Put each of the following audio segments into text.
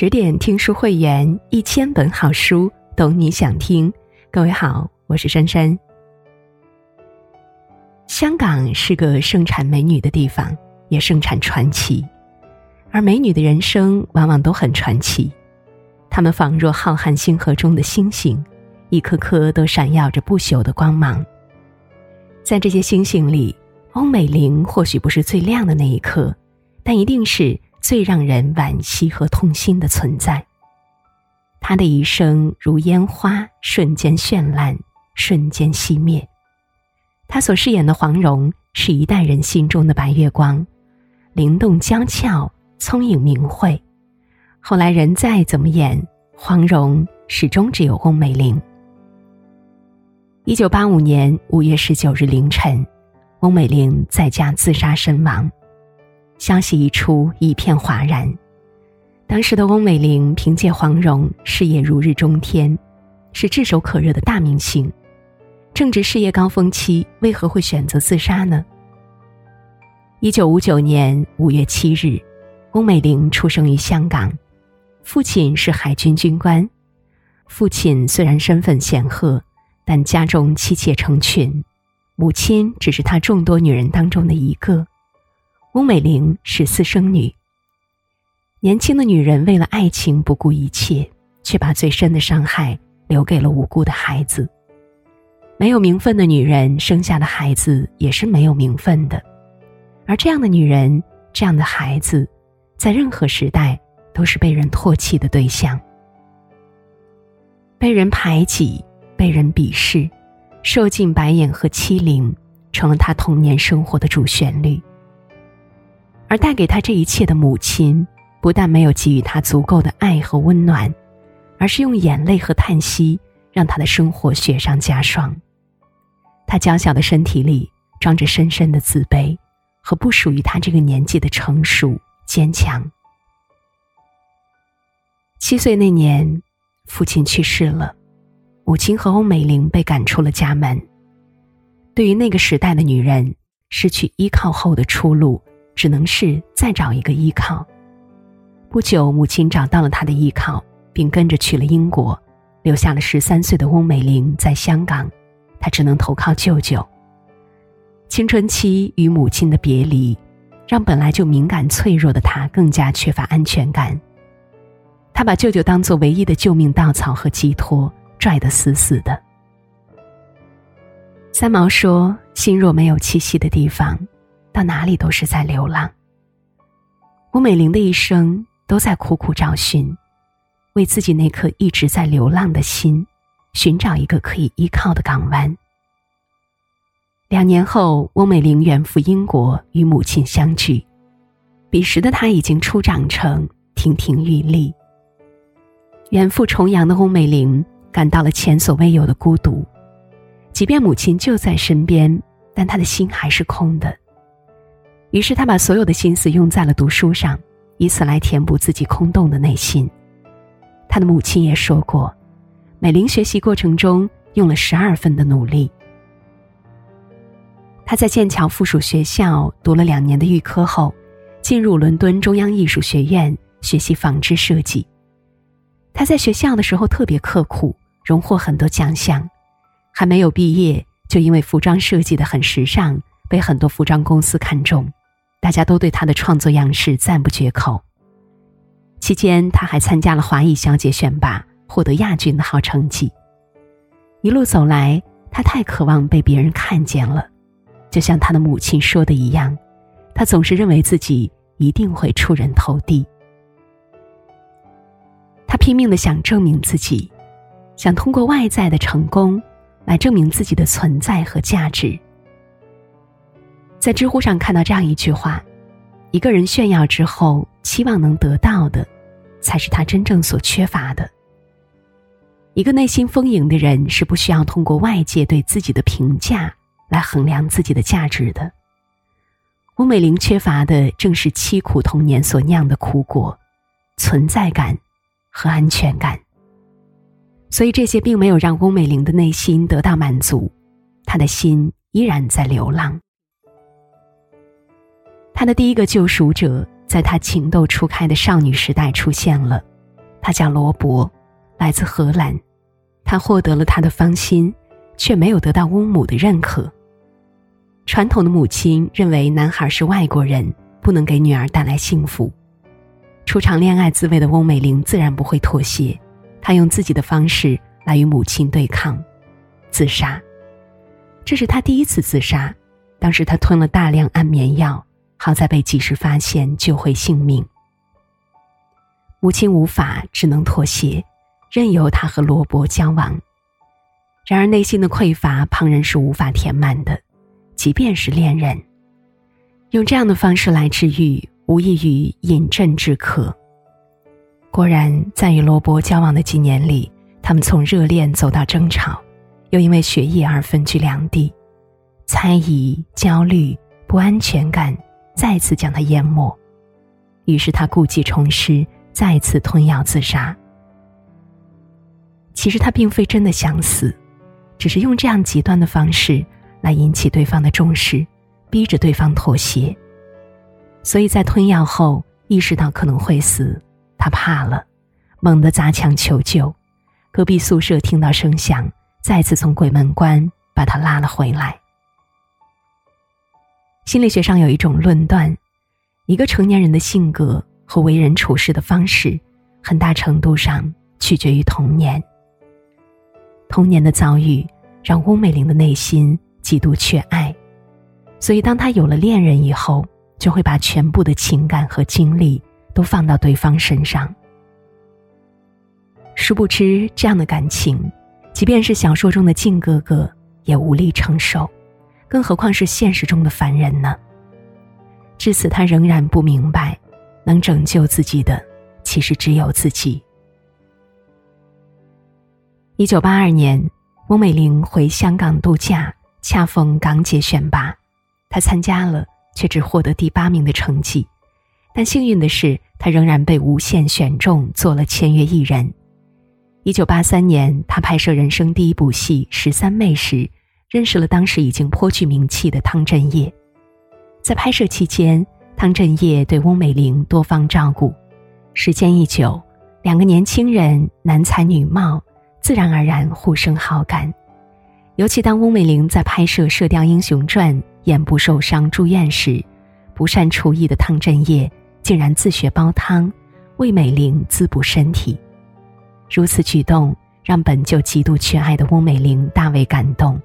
十点听书会员，一千本好书，懂你想听。各位好，我是珊珊。香港是个盛产美女的地方，也盛产传奇，而美女的人生往往都很传奇。她们仿若浩瀚星河中的星星，一颗颗都闪耀着不朽的光芒。在这些星星里，翁美玲或许不是最亮的那一颗，但一定是。最让人惋惜和痛心的存在。他的一生如烟花，瞬间绚烂，瞬间熄灭。他所饰演的黄蓉，是一代人心中的白月光，灵动娇俏，聪颖明慧。后来人再怎么演，黄蓉始终只有翁美玲。一九八五年五月十九日凌晨，翁美玲在家自杀身亡。消息一出，一片哗然。当时的翁美玲凭借黄蓉事业如日中天，是炙手可热的大明星，正值事业高峰期，为何会选择自杀呢？一九五九年五月七日，翁美玲出生于香港，父亲是海军军官。父亲虽然身份显赫，但家中妻妾成群，母亲只是他众多女人当中的一个。翁美玲是私生女。年轻的女人为了爱情不顾一切，却把最深的伤害留给了无辜的孩子。没有名分的女人生下的孩子也是没有名分的，而这样的女人，这样的孩子，在任何时代都是被人唾弃的对象，被人排挤，被人鄙视，受尽白眼和欺凌，成了她童年生活的主旋律。而带给他这一切的母亲，不但没有给予他足够的爱和温暖，而是用眼泪和叹息让他的生活雪上加霜。他娇小的身体里装着深深的自卑和不属于他这个年纪的成熟坚强。七岁那年，父亲去世了，母亲和翁美玲被赶出了家门。对于那个时代的女人，失去依靠后的出路。只能是再找一个依靠。不久，母亲找到了他的依靠，并跟着去了英国，留下了十三岁的翁美玲在香港。他只能投靠舅舅。青春期与母亲的别离，让本来就敏感脆弱的他更加缺乏安全感。他把舅舅当做唯一的救命稻草和寄托，拽得死死的。三毛说：“心若没有栖息的地方。”到哪里都是在流浪。吴美玲的一生都在苦苦找寻，为自己那颗一直在流浪的心，寻找一个可以依靠的港湾。两年后，翁美玲远赴英国与母亲相聚，彼时的她已经初长成，亭亭玉立。远赴重洋的翁美玲感到了前所未有的孤独，即便母亲就在身边，但她的心还是空的。于是他把所有的心思用在了读书上，以此来填补自己空洞的内心。他的母亲也说过，美玲学习过程中用了十二分的努力。他在剑桥附属学校读了两年的预科后，进入伦敦中央艺术学院学习纺织设计。他在学校的时候特别刻苦，荣获很多奖项，还没有毕业就因为服装设计的很时尚，被很多服装公司看中。大家都对他的创作样式赞不绝口。期间，他还参加了华裔小姐选拔，获得亚军的好成绩。一路走来，他太渴望被别人看见了，就像他的母亲说的一样，他总是认为自己一定会出人头地。他拼命的想证明自己，想通过外在的成功，来证明自己的存在和价值。在知乎上看到这样一句话：“一个人炫耀之后，期望能得到的，才是他真正所缺乏的。一个内心丰盈的人是不需要通过外界对自己的评价来衡量自己的价值的。”翁美玲缺乏的正是凄苦童年所酿的苦果，存在感和安全感。所以这些并没有让翁美玲的内心得到满足，她的心依然在流浪。她的第一个救赎者，在她情窦初开的少女时代出现了，他叫罗伯，来自荷兰。他获得了他的芳心，却没有得到翁母的认可。传统的母亲认为男孩是外国人，不能给女儿带来幸福。初尝恋爱滋味的翁美玲自然不会妥协，她用自己的方式来与母亲对抗，自杀。这是她第一次自杀，当时她吞了大量安眠药，好在被及时发现，救回性命。母亲无法，只能妥协，任由他和罗伯交往。然而内心的匮乏，旁人是无法填满的，即便是恋人，用这样的方式来治愈，无异于饮鸩止渴。果然，在与罗伯交往的几年里，他们从热恋走到争吵，又因为学业而分居两地，猜疑、焦虑、不安全感再次将他淹没，于是他故技重施。再次吞药自杀。其实他并非真的想死，只是用这样极端的方式来引起对方的重视，逼着对方妥协。所以在吞药后意识到可能会死，他怕了，猛地砸墙求救。隔壁宿舍听到声响，再次从鬼门关把他拉了回来。心理学上有一种论断：一个成年人的性格。和为人处事的方式，很大程度上取决于童年。童年的遭遇让翁美玲的内心极度缺爱，所以当她有了恋人以后，就会把全部的情感和精力都放到对方身上。殊不知，这样的感情，即便是小说中的靖哥哥也无力承受，更何况是现实中的凡人呢？至此，他仍然不明白。能拯救自己的，其实只有自己。一九八二年，翁美玲回香港度假，恰逢港姐选拔，她参加了，却只获得第八名的成绩。但幸运的是，她仍然被无限选中，做了签约艺人。一九八三年，她拍摄人生第一部戏《十三妹》时，认识了当时已经颇具名气的汤镇业。在拍摄期间，汤镇业对翁美玲多方照顾，时间一久，两个年轻人男才女貌，自然而然互生好感。尤其当翁美玲在拍摄《射雕英雄传》眼部受伤住院时，不善厨艺的汤镇业竟然自学煲汤，为美玲滋补身体。如此举动让本就极度缺爱的翁美玲大为感动，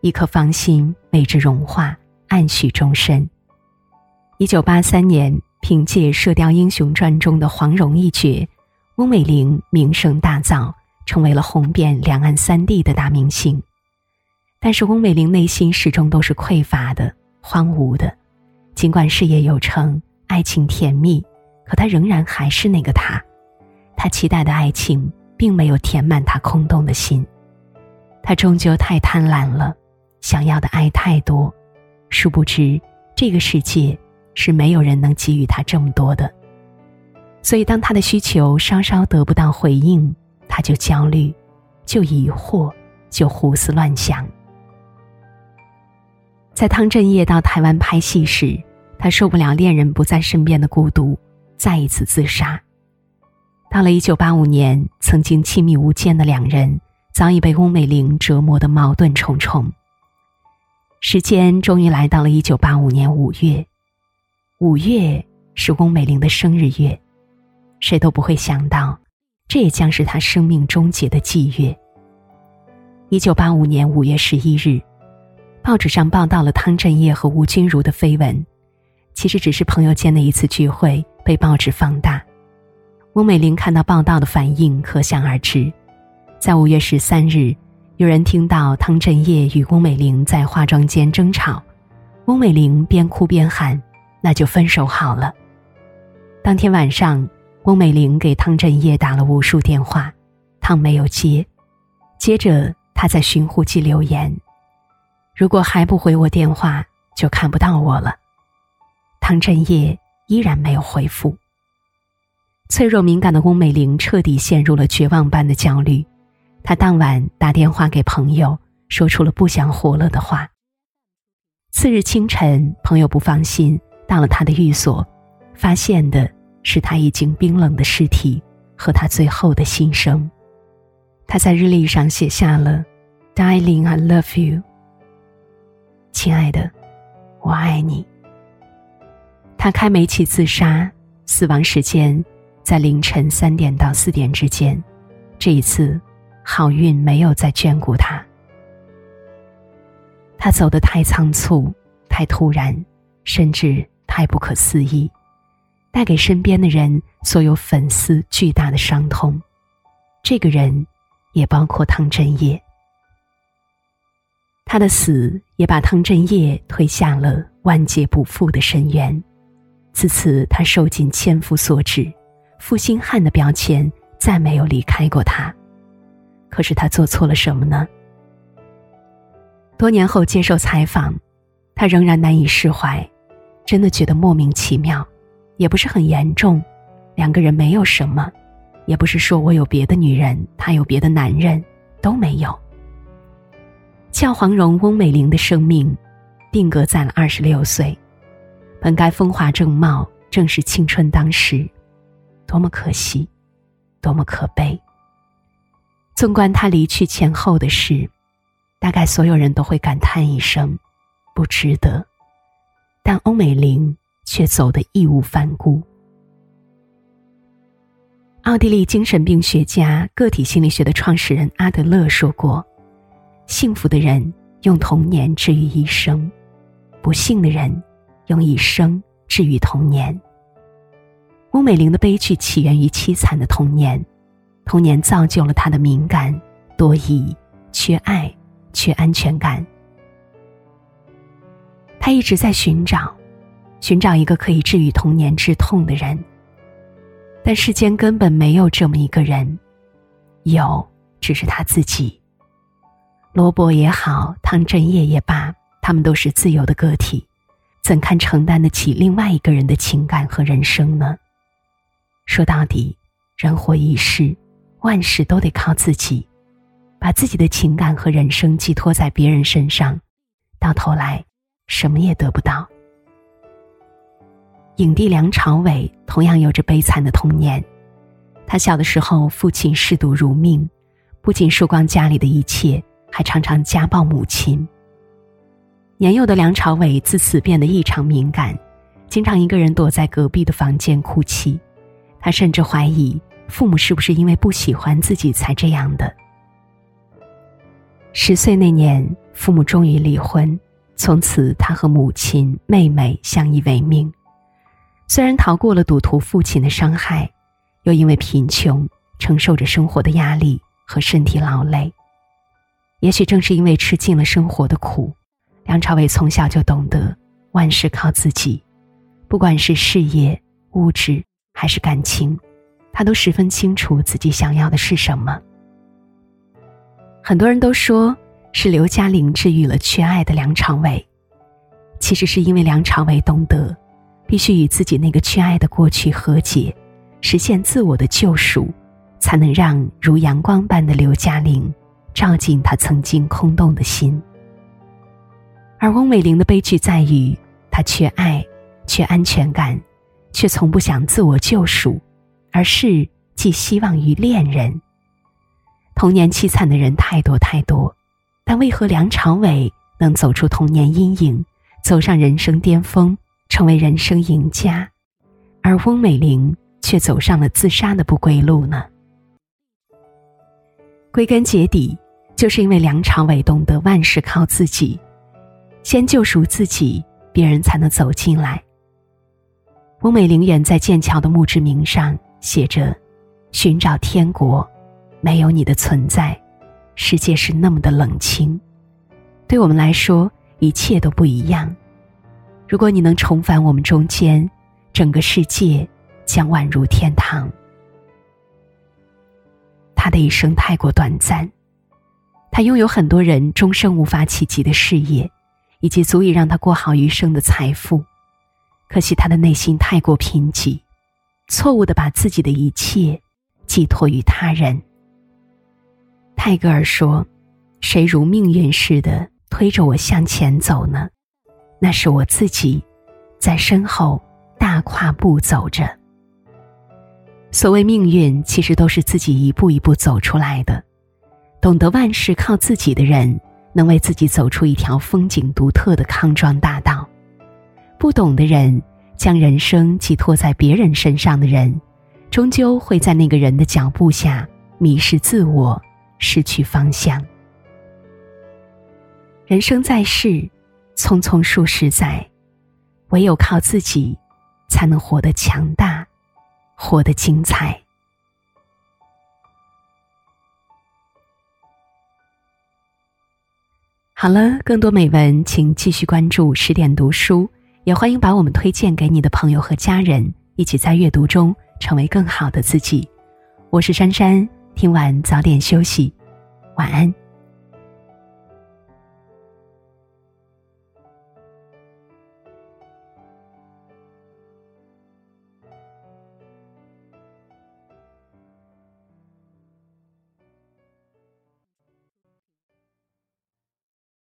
一颗芳心为之融化，暗许终身。一九八三年，凭借《射雕英雄传》中的黄蓉一角，翁美玲名声大噪，成为了红遍两岸三地的大明星。但是，翁美玲内心始终都是匮乏的、荒芜的。尽管事业有成，爱情甜蜜，可她仍然还是那个她。她期待的爱情，并没有填满她空洞的心。她终究太贪婪了，想要的爱太多，殊不知这个世界。是没有人能给予他这么多的，所以当他的需求稍稍得不到回应，他就焦虑，就疑惑，就胡思乱想。在汤镇业到台湾拍戏时，他受不了恋人不在身边的孤独，再一次自杀。到了一九八五年，曾经亲密无间的两人早已被翁美玲折磨得矛盾重重。时间终于来到了一九八五年五月。五月是翁美玲的生日月，谁都不会想到，这也将是她生命终结的祭月。一九八五年五月十一日，报纸上报道了汤镇业和吴君如的绯闻，其实只是朋友间的一次聚会，被报纸放大。翁美玲看到报道的反应，可想而知。在五月十三日，有人听到汤镇业与翁美玲在化妆间争吵，翁美玲边哭边喊。那就分手好了。当天晚上，翁美玲给汤镇业打了无数电话，汤没有接。接着，他在寻呼机留言：“如果还不回我电话，就看不到我了。”汤镇业依然没有回复。脆弱敏感的翁美玲彻底陷入了绝望般的焦虑。他当晚打电话给朋友，说出了不想活了的话。次日清晨，朋友不放心。到了他的寓所，发现的是他已经冰冷的尸体，和他最后的心声。他在日历上写下了 “Darling, I love you”，亲爱的，我爱你。他开煤气自杀，死亡时间在凌晨三点到四点之间。这一次，好运没有再眷顾他。他走得太仓促，太突然，甚至太不可思议，带给身边的人所有粉丝巨大的伤痛。这个人，也包括汤镇业。他的死也把汤镇业推向了万劫不复的深渊。自此，他受尽千夫所指，负心汉的标签再没有离开过他。可是他做错了什么呢？多年后接受采访，他仍然难以释怀，真的觉得莫名其妙，也不是很严重，两个人没有什么，也不是说我有别的女人，他有别的男人，都没有。俏黄蓉翁美玲的生命，定格在了二十六岁，本该风华正茂，正是青春当时，多么可惜，多么可悲。纵观他离去前后的事。大概所有人都会感叹一声：“不值得。”但欧美玲却走得义无反顾。奥地利精神病学家、个体心理学的创始人阿德勒说过：“幸福的人用童年治愈一生，不幸的人用一生治愈童年。”欧美玲的悲剧起源于凄惨的童年，童年造就了他的敏感、多疑、缺爱。缺安全感，他一直在寻找，寻找一个可以治愈童年之痛的人。但世间根本没有这么一个人，有只是他自己。罗伯也好，汤镇业也罢，他们都是自由的个体，怎堪承担得起另外一个人的情感和人生呢？说到底，人活一世，万事都得靠自己。把自己的情感和人生寄托在别人身上，到头来什么也得不到。影帝梁朝伟同样有着悲惨的童年，他小的时候父亲嗜赌如命，不仅输光家里的一切，还常常家暴母亲。年幼的梁朝伟自此变得异常敏感，经常一个人躲在隔壁的房间哭泣。他甚至怀疑父母是不是因为不喜欢自己才这样的。十岁那年，父母终于离婚，从此他和母亲、妹妹相依为命。虽然逃过了赌徒父亲的伤害，又因为贫穷承受着生活的压力和身体劳累。也许正是因为吃尽了生活的苦，梁朝伟从小就懂得万事靠自己，不管是事业、物质还是感情，他都十分清楚自己想要的是什么。很多人都说是刘嘉玲治愈了缺爱的梁朝伟，其实是因为梁朝伟懂得，必须与自己那个缺爱的过去和解，实现自我的救赎，才能让如阳光般的刘嘉玲照进他曾经空洞的心。而翁美玲的悲剧在于，她缺爱，缺安全感，却从不想自我救赎，而是寄希望于恋人。童年凄惨的人太多太多，但为何梁朝伟能走出童年阴影，走上人生巅峰，成为人生赢家，而翁美玲却走上了自杀的不归路呢？归根结底，就是因为梁朝伟懂得万事靠自己，先救赎自己，别人才能走进来。翁美玲远在剑桥的墓志铭上写着：“寻找天国。”没有你的存在，世界是那么的冷清。对我们来说，一切都不一样。如果你能重返我们中间，整个世界将宛如天堂。他的一生太过短暂，他拥有很多人终生无法企及的事业，以及足以让他过好余生的财富。可惜他的内心太过贫瘠，错误的把自己的一切寄托于他人。泰戈尔说：“谁如命运似的推着我向前走呢？那是我自己，在身后大跨步走着。”所谓命运，其实都是自己一步一步走出来的。懂得万事靠自己的人，能为自己走出一条风景独特的康庄大道；不懂的人，将人生寄托在别人身上的人，终究会在那个人的脚步下迷失自我，失去方向。人生在世，匆匆数十载，唯有靠自己，才能活得强大，活得精彩。好了，更多美文，请继续关注十点读书，也欢迎把我们推荐给你的朋友和家人，一起在阅读中成为更好的自己。我是珊珊，听完早点休息，晚安。